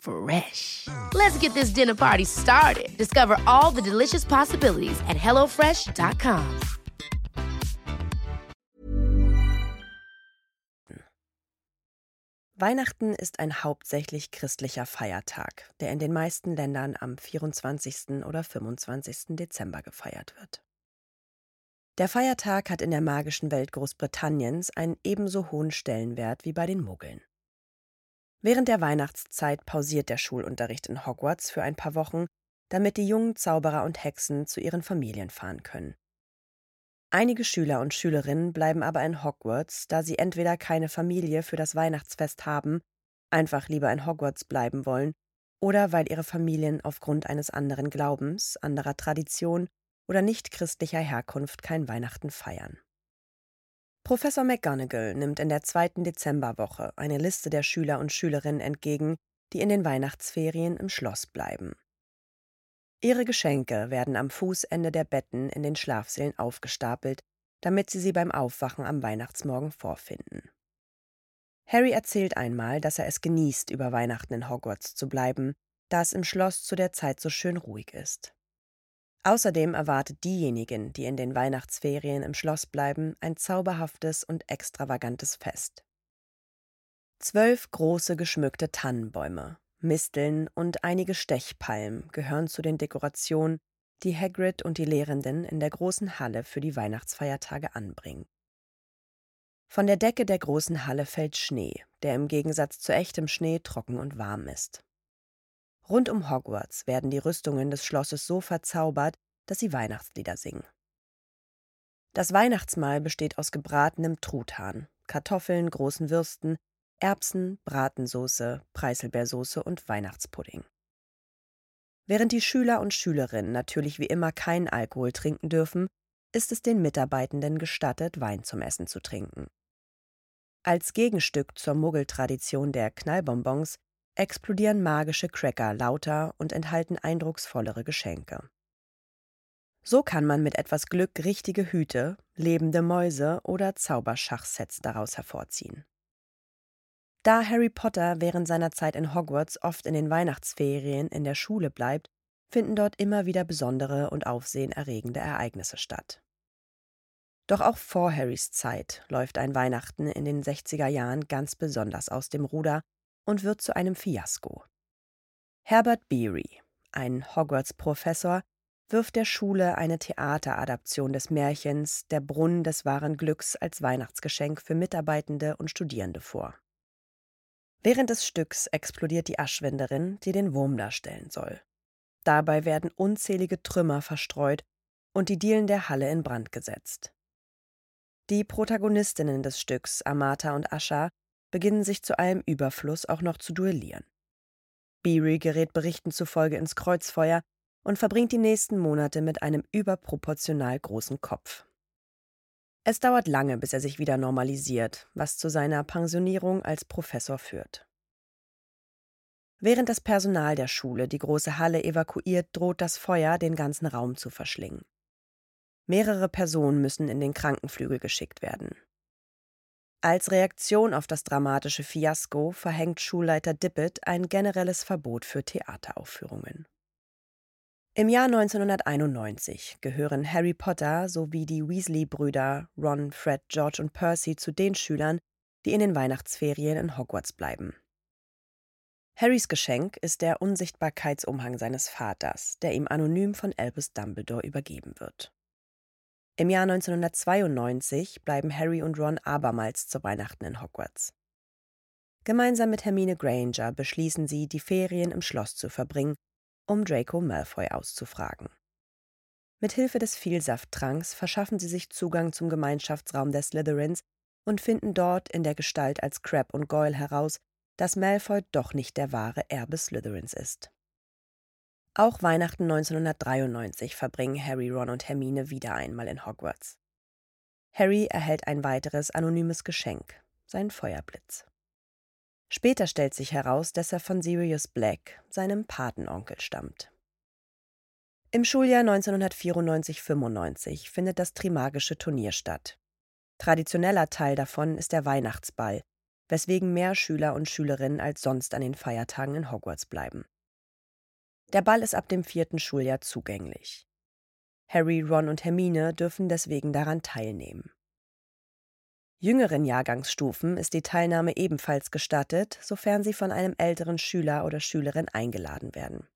Fresh. Let's get this dinner party started. Discover all the delicious possibilities at hellofresh.com. Weihnachten ist ein hauptsächlich christlicher Feiertag, der in den meisten Ländern am 24. oder 25. Dezember gefeiert wird. Der Feiertag hat in der magischen Welt Großbritanniens einen ebenso hohen Stellenwert wie bei den Muggeln. Während der Weihnachtszeit pausiert der Schulunterricht in Hogwarts für ein paar Wochen, damit die jungen Zauberer und Hexen zu ihren Familien fahren können. Einige Schüler und Schülerinnen bleiben aber in Hogwarts, da sie entweder keine Familie für das Weihnachtsfest haben, einfach lieber in Hogwarts bleiben wollen, oder weil ihre Familien aufgrund eines anderen Glaubens, anderer Tradition oder nicht christlicher Herkunft kein Weihnachten feiern. Professor McGonagall nimmt in der zweiten Dezemberwoche eine Liste der Schüler und Schülerinnen entgegen, die in den Weihnachtsferien im Schloss bleiben. Ihre Geschenke werden am Fußende der Betten in den Schlafsälen aufgestapelt, damit sie sie beim Aufwachen am Weihnachtsmorgen vorfinden. Harry erzählt einmal, dass er es genießt, über Weihnachten in Hogwarts zu bleiben, da es im Schloss zu der Zeit so schön ruhig ist. Außerdem erwartet diejenigen, die in den Weihnachtsferien im Schloss bleiben, ein zauberhaftes und extravagantes Fest. Zwölf große geschmückte Tannenbäume, Misteln und einige Stechpalmen gehören zu den Dekorationen, die Hagrid und die Lehrenden in der großen Halle für die Weihnachtsfeiertage anbringen. Von der Decke der großen Halle fällt Schnee, der im Gegensatz zu echtem Schnee trocken und warm ist. Rund um Hogwarts werden die Rüstungen des Schlosses so verzaubert, dass sie Weihnachtslieder singen. Das Weihnachtsmahl besteht aus gebratenem Truthahn, Kartoffeln, großen Würsten, Erbsen, Bratensoße, Preiselbeersoße und Weihnachtspudding. Während die Schüler und Schülerinnen natürlich wie immer keinen Alkohol trinken dürfen, ist es den Mitarbeitenden gestattet, Wein zum Essen zu trinken. Als Gegenstück zur Muggeltradition der Knallbonbons explodieren magische Cracker lauter und enthalten eindrucksvollere Geschenke. So kann man mit etwas Glück richtige Hüte, lebende Mäuse oder Zauberschachsets daraus hervorziehen. Da Harry Potter während seiner Zeit in Hogwarts oft in den Weihnachtsferien in der Schule bleibt, finden dort immer wieder besondere und aufsehenerregende Ereignisse statt. Doch auch vor Harrys Zeit läuft ein Weihnachten in den 60er Jahren ganz besonders aus dem Ruder und wird zu einem Fiasko. Herbert Beery, ein Hogwarts-Professor, wirft der Schule eine Theateradaption des Märchens Der Brunnen des wahren Glücks als Weihnachtsgeschenk für Mitarbeitende und Studierende vor. Während des Stücks explodiert die Aschwinderin, die den Wurm darstellen soll. Dabei werden unzählige Trümmer verstreut und die Dielen der Halle in Brand gesetzt. Die Protagonistinnen des Stücks, Amata und Ascha, beginnen sich zu allem Überfluss auch noch zu duellieren. Beery gerät Berichten zufolge ins Kreuzfeuer und verbringt die nächsten Monate mit einem überproportional großen Kopf. Es dauert lange, bis er sich wieder normalisiert, was zu seiner Pensionierung als Professor führt. Während das Personal der Schule die große Halle evakuiert, droht das Feuer, den ganzen Raum zu verschlingen. Mehrere Personen müssen in den Krankenflügel geschickt werden. Als Reaktion auf das dramatische Fiasko verhängt Schulleiter Dippet ein generelles Verbot für Theateraufführungen. Im Jahr 1991 gehören Harry Potter sowie die Weasley-Brüder Ron, Fred, George und Percy zu den Schülern, die in den Weihnachtsferien in Hogwarts bleiben. Harrys Geschenk ist der Unsichtbarkeitsumhang seines Vaters, der ihm anonym von Albus Dumbledore übergeben wird. Im Jahr 1992 bleiben Harry und Ron abermals zu Weihnachten in Hogwarts. Gemeinsam mit Hermine Granger beschließen sie, die Ferien im Schloss zu verbringen, um Draco Malfoy auszufragen. Mit Hilfe des Vielsafttranks verschaffen sie sich Zugang zum Gemeinschaftsraum der Slytherins und finden dort in der Gestalt als Crab und Goyle heraus, dass Malfoy doch nicht der wahre Erbe Slytherins ist. Auch Weihnachten 1993 verbringen Harry, Ron und Hermine wieder einmal in Hogwarts. Harry erhält ein weiteres anonymes Geschenk, seinen Feuerblitz. Später stellt sich heraus, dass er von Sirius Black, seinem Patenonkel, stammt. Im Schuljahr 1994-95 findet das Trimagische Turnier statt. Traditioneller Teil davon ist der Weihnachtsball, weswegen mehr Schüler und Schülerinnen als sonst an den Feiertagen in Hogwarts bleiben. Der Ball ist ab dem vierten Schuljahr zugänglich. Harry, Ron und Hermine dürfen deswegen daran teilnehmen. Jüngeren Jahrgangsstufen ist die Teilnahme ebenfalls gestattet, sofern sie von einem älteren Schüler oder Schülerin eingeladen werden.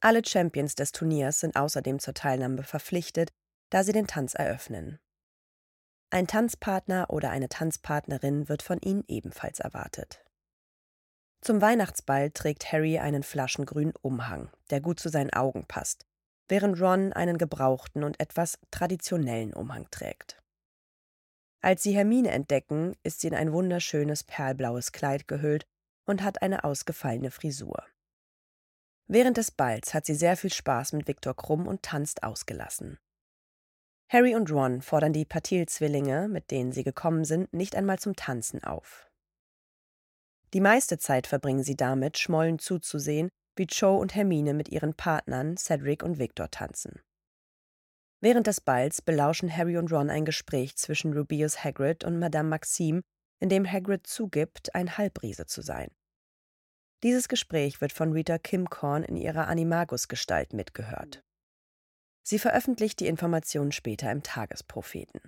Alle Champions des Turniers sind außerdem zur Teilnahme verpflichtet, da sie den Tanz eröffnen. Ein Tanzpartner oder eine Tanzpartnerin wird von ihnen ebenfalls erwartet. Zum Weihnachtsball trägt Harry einen flaschengrünen Umhang, der gut zu seinen Augen passt, während Ron einen gebrauchten und etwas traditionellen Umhang trägt. Als sie Hermine entdecken, ist sie in ein wunderschönes perlblaues Kleid gehüllt und hat eine ausgefallene Frisur. Während des Balls hat sie sehr viel Spaß mit Viktor Krumm und tanzt ausgelassen. Harry und Ron fordern die Patil-Zwillinge, mit denen sie gekommen sind, nicht einmal zum Tanzen auf. Die meiste Zeit verbringen sie damit, schmollen zuzusehen, wie Cho und Hermine mit ihren Partnern Cedric und Victor tanzen. Während des Balls belauschen Harry und Ron ein Gespräch zwischen Rubius Hagrid und Madame Maxime, in dem Hagrid zugibt, ein Halbriese zu sein. Dieses Gespräch wird von Rita Kimcorn in ihrer Animagus-Gestalt mitgehört. Sie veröffentlicht die Informationen später im Tagespropheten.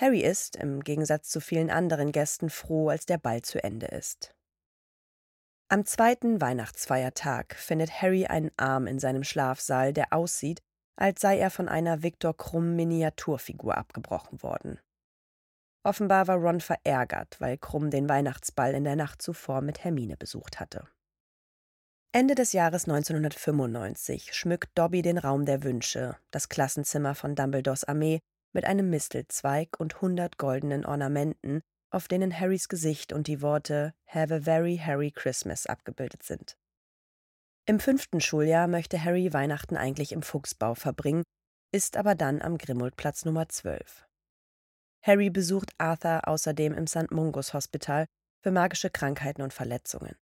Harry ist, im Gegensatz zu vielen anderen Gästen, froh, als der Ball zu Ende ist. Am zweiten Weihnachtsfeiertag findet Harry einen Arm in seinem Schlafsaal, der aussieht, als sei er von einer Viktor Krumm Miniaturfigur abgebrochen worden. Offenbar war Ron verärgert, weil Krumm den Weihnachtsball in der Nacht zuvor mit Hermine besucht hatte. Ende des Jahres 1995 schmückt Dobby den Raum der Wünsche, das Klassenzimmer von Dumbledores Armee, mit einem Mistelzweig und hundert goldenen Ornamenten, auf denen Harrys Gesicht und die Worte Have a very Harry Christmas abgebildet sind. Im fünften Schuljahr möchte Harry Weihnachten eigentlich im Fuchsbau verbringen, ist aber dann am Grimmuldplatz Nummer 12. Harry besucht Arthur außerdem im St. Mungus Hospital für magische Krankheiten und Verletzungen.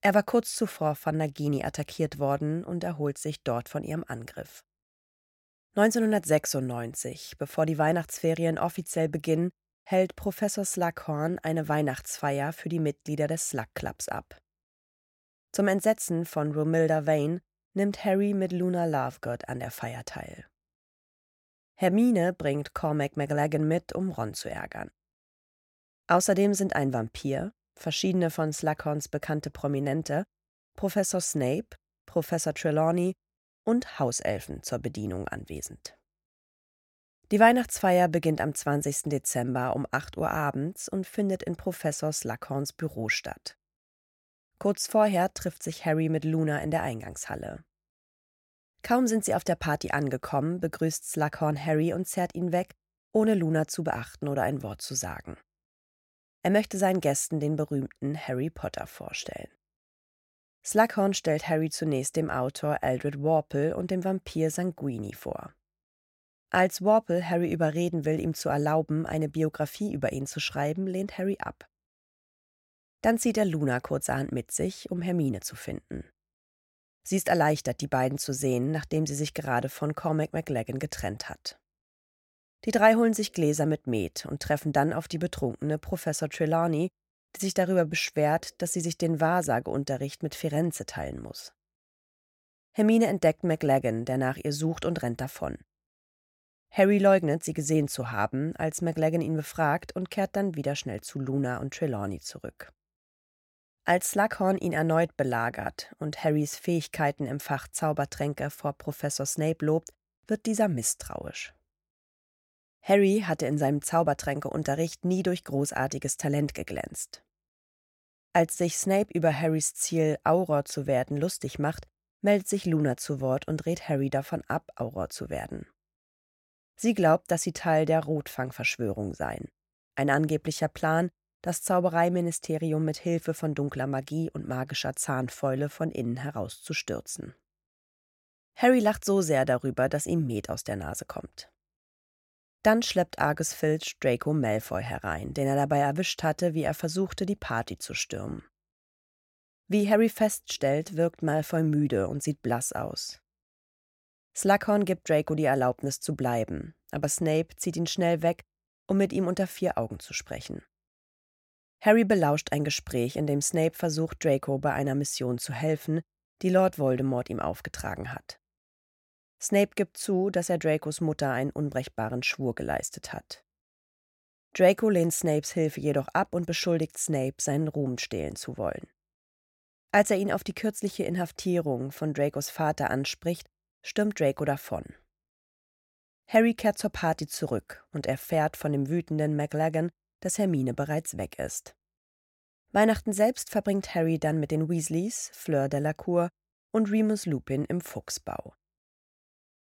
Er war kurz zuvor von Nagini attackiert worden und erholt sich dort von ihrem Angriff. 1996, bevor die Weihnachtsferien offiziell beginnen, hält Professor Slughorn eine Weihnachtsfeier für die Mitglieder des Slug Clubs ab. Zum Entsetzen von Romilda Vane nimmt Harry mit Luna Lovegood an der Feier teil. Hermine bringt Cormac McLagan mit, um Ron zu ärgern. Außerdem sind ein Vampir, verschiedene von Slughorns bekannte Prominente, Professor Snape, Professor Trelawney und Hauselfen zur Bedienung anwesend. Die Weihnachtsfeier beginnt am 20. Dezember um 8 Uhr abends und findet in Professor Slughorns Büro statt. Kurz vorher trifft sich Harry mit Luna in der Eingangshalle. Kaum sind sie auf der Party angekommen, begrüßt Slughorn Harry und zerrt ihn weg, ohne Luna zu beachten oder ein Wort zu sagen. Er möchte seinen Gästen den berühmten Harry Potter vorstellen. Slughorn stellt Harry zunächst dem Autor Eldred Warple und dem Vampir Sanguini vor. Als Warple Harry überreden will, ihm zu erlauben, eine Biografie über ihn zu schreiben, lehnt Harry ab. Dann zieht er Luna kurzerhand mit sich, um Hermine zu finden. Sie ist erleichtert, die beiden zu sehen, nachdem sie sich gerade von Cormac McLagan getrennt hat. Die drei holen sich Gläser mit Met und treffen dann auf die betrunkene Professor Trelawney, die sich darüber beschwert, dass sie sich den Wahrsageunterricht mit Firenze teilen muss. Hermine entdeckt McLagan, der nach ihr sucht und rennt davon. Harry leugnet, sie gesehen zu haben, als McLagan ihn befragt und kehrt dann wieder schnell zu Luna und Trelawney zurück. Als Slughorn ihn erneut belagert und Harrys Fähigkeiten im Fach Zaubertränke vor Professor Snape lobt, wird dieser misstrauisch. Harry hatte in seinem Zaubertränkeunterricht nie durch großartiges Talent geglänzt. Als sich Snape über Harrys Ziel, Auror zu werden, lustig macht, meldet sich Luna zu Wort und rät Harry davon ab, Auror zu werden. Sie glaubt, dass sie Teil der Rotfang-Verschwörung seien. Ein angeblicher Plan, das Zaubereiministerium mit Hilfe von dunkler Magie und magischer Zahnfäule von innen heraus zu stürzen. Harry lacht so sehr darüber, dass ihm Met aus der Nase kommt. Dann schleppt Argus Filch Draco Malfoy herein, den er dabei erwischt hatte, wie er versuchte, die Party zu stürmen. Wie Harry feststellt, wirkt Malfoy müde und sieht blass aus. Slughorn gibt Draco die Erlaubnis zu bleiben, aber Snape zieht ihn schnell weg, um mit ihm unter vier Augen zu sprechen. Harry belauscht ein Gespräch, in dem Snape versucht, Draco bei einer Mission zu helfen, die Lord Voldemort ihm aufgetragen hat. Snape gibt zu, dass er Dracos Mutter einen unbrechbaren Schwur geleistet hat. Draco lehnt Snapes Hilfe jedoch ab und beschuldigt Snape, seinen Ruhm stehlen zu wollen. Als er ihn auf die kürzliche Inhaftierung von Dracos Vater anspricht, stürmt Draco davon. Harry kehrt zur Party zurück und erfährt von dem wütenden McLagan, dass Hermine bereits weg ist. Weihnachten selbst verbringt Harry dann mit den Weasleys, Fleur Delacour und Remus Lupin im Fuchsbau.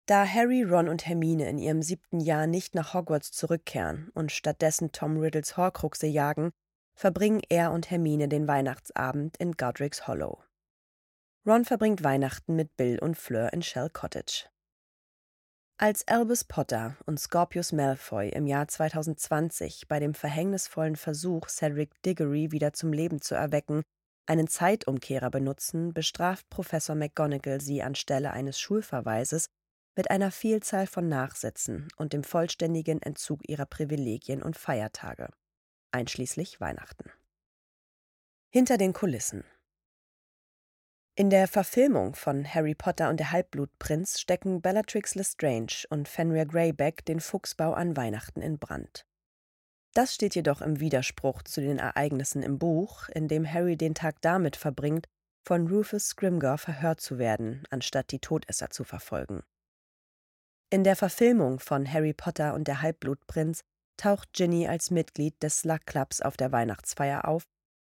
Da Harry, Ron und Hermine in ihrem siebten Jahr nicht nach Hogwarts zurückkehren und stattdessen Tom Riddles Horcruxe jagen, verbringen er und Hermine den Weihnachtsabend in Godric's Hollow. Ron verbringt Weihnachten mit Bill und Fleur in Shell Cottage. Als Albus Potter und Scorpius Malfoy im Jahr 2020 bei dem verhängnisvollen Versuch, Cedric Diggory wieder zum Leben zu erwecken, einen Zeitumkehrer benutzen, bestraft Professor McGonagall sie anstelle eines Schulverweises mit einer Vielzahl von Nachsätzen und dem vollständigen Entzug ihrer Privilegien und Feiertage, einschließlich Weihnachten. Hinter den Kulissen in der Verfilmung von Harry Potter und der Halbblutprinz stecken Bellatrix Lestrange und Fenrir Greyback den Fuchsbau an Weihnachten in Brand. Das steht jedoch im Widerspruch zu den Ereignissen im Buch, in dem Harry den Tag damit verbringt, von Rufus Scrimgeour verhört zu werden, anstatt die Todesser zu verfolgen. In der Verfilmung von Harry Potter und der Halbblutprinz taucht Ginny als Mitglied des Slug Clubs auf der Weihnachtsfeier auf,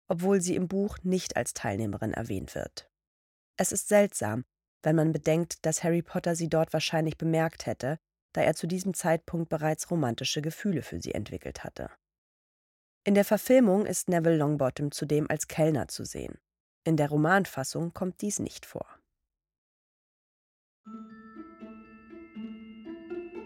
obwohl sie im Buch nicht als Teilnehmerin erwähnt wird. Es ist seltsam, wenn man bedenkt, dass Harry Potter sie dort wahrscheinlich bemerkt hätte, da er zu diesem Zeitpunkt bereits romantische Gefühle für sie entwickelt hatte. In der Verfilmung ist Neville Longbottom zudem als Kellner zu sehen. In der Romanfassung kommt dies nicht vor.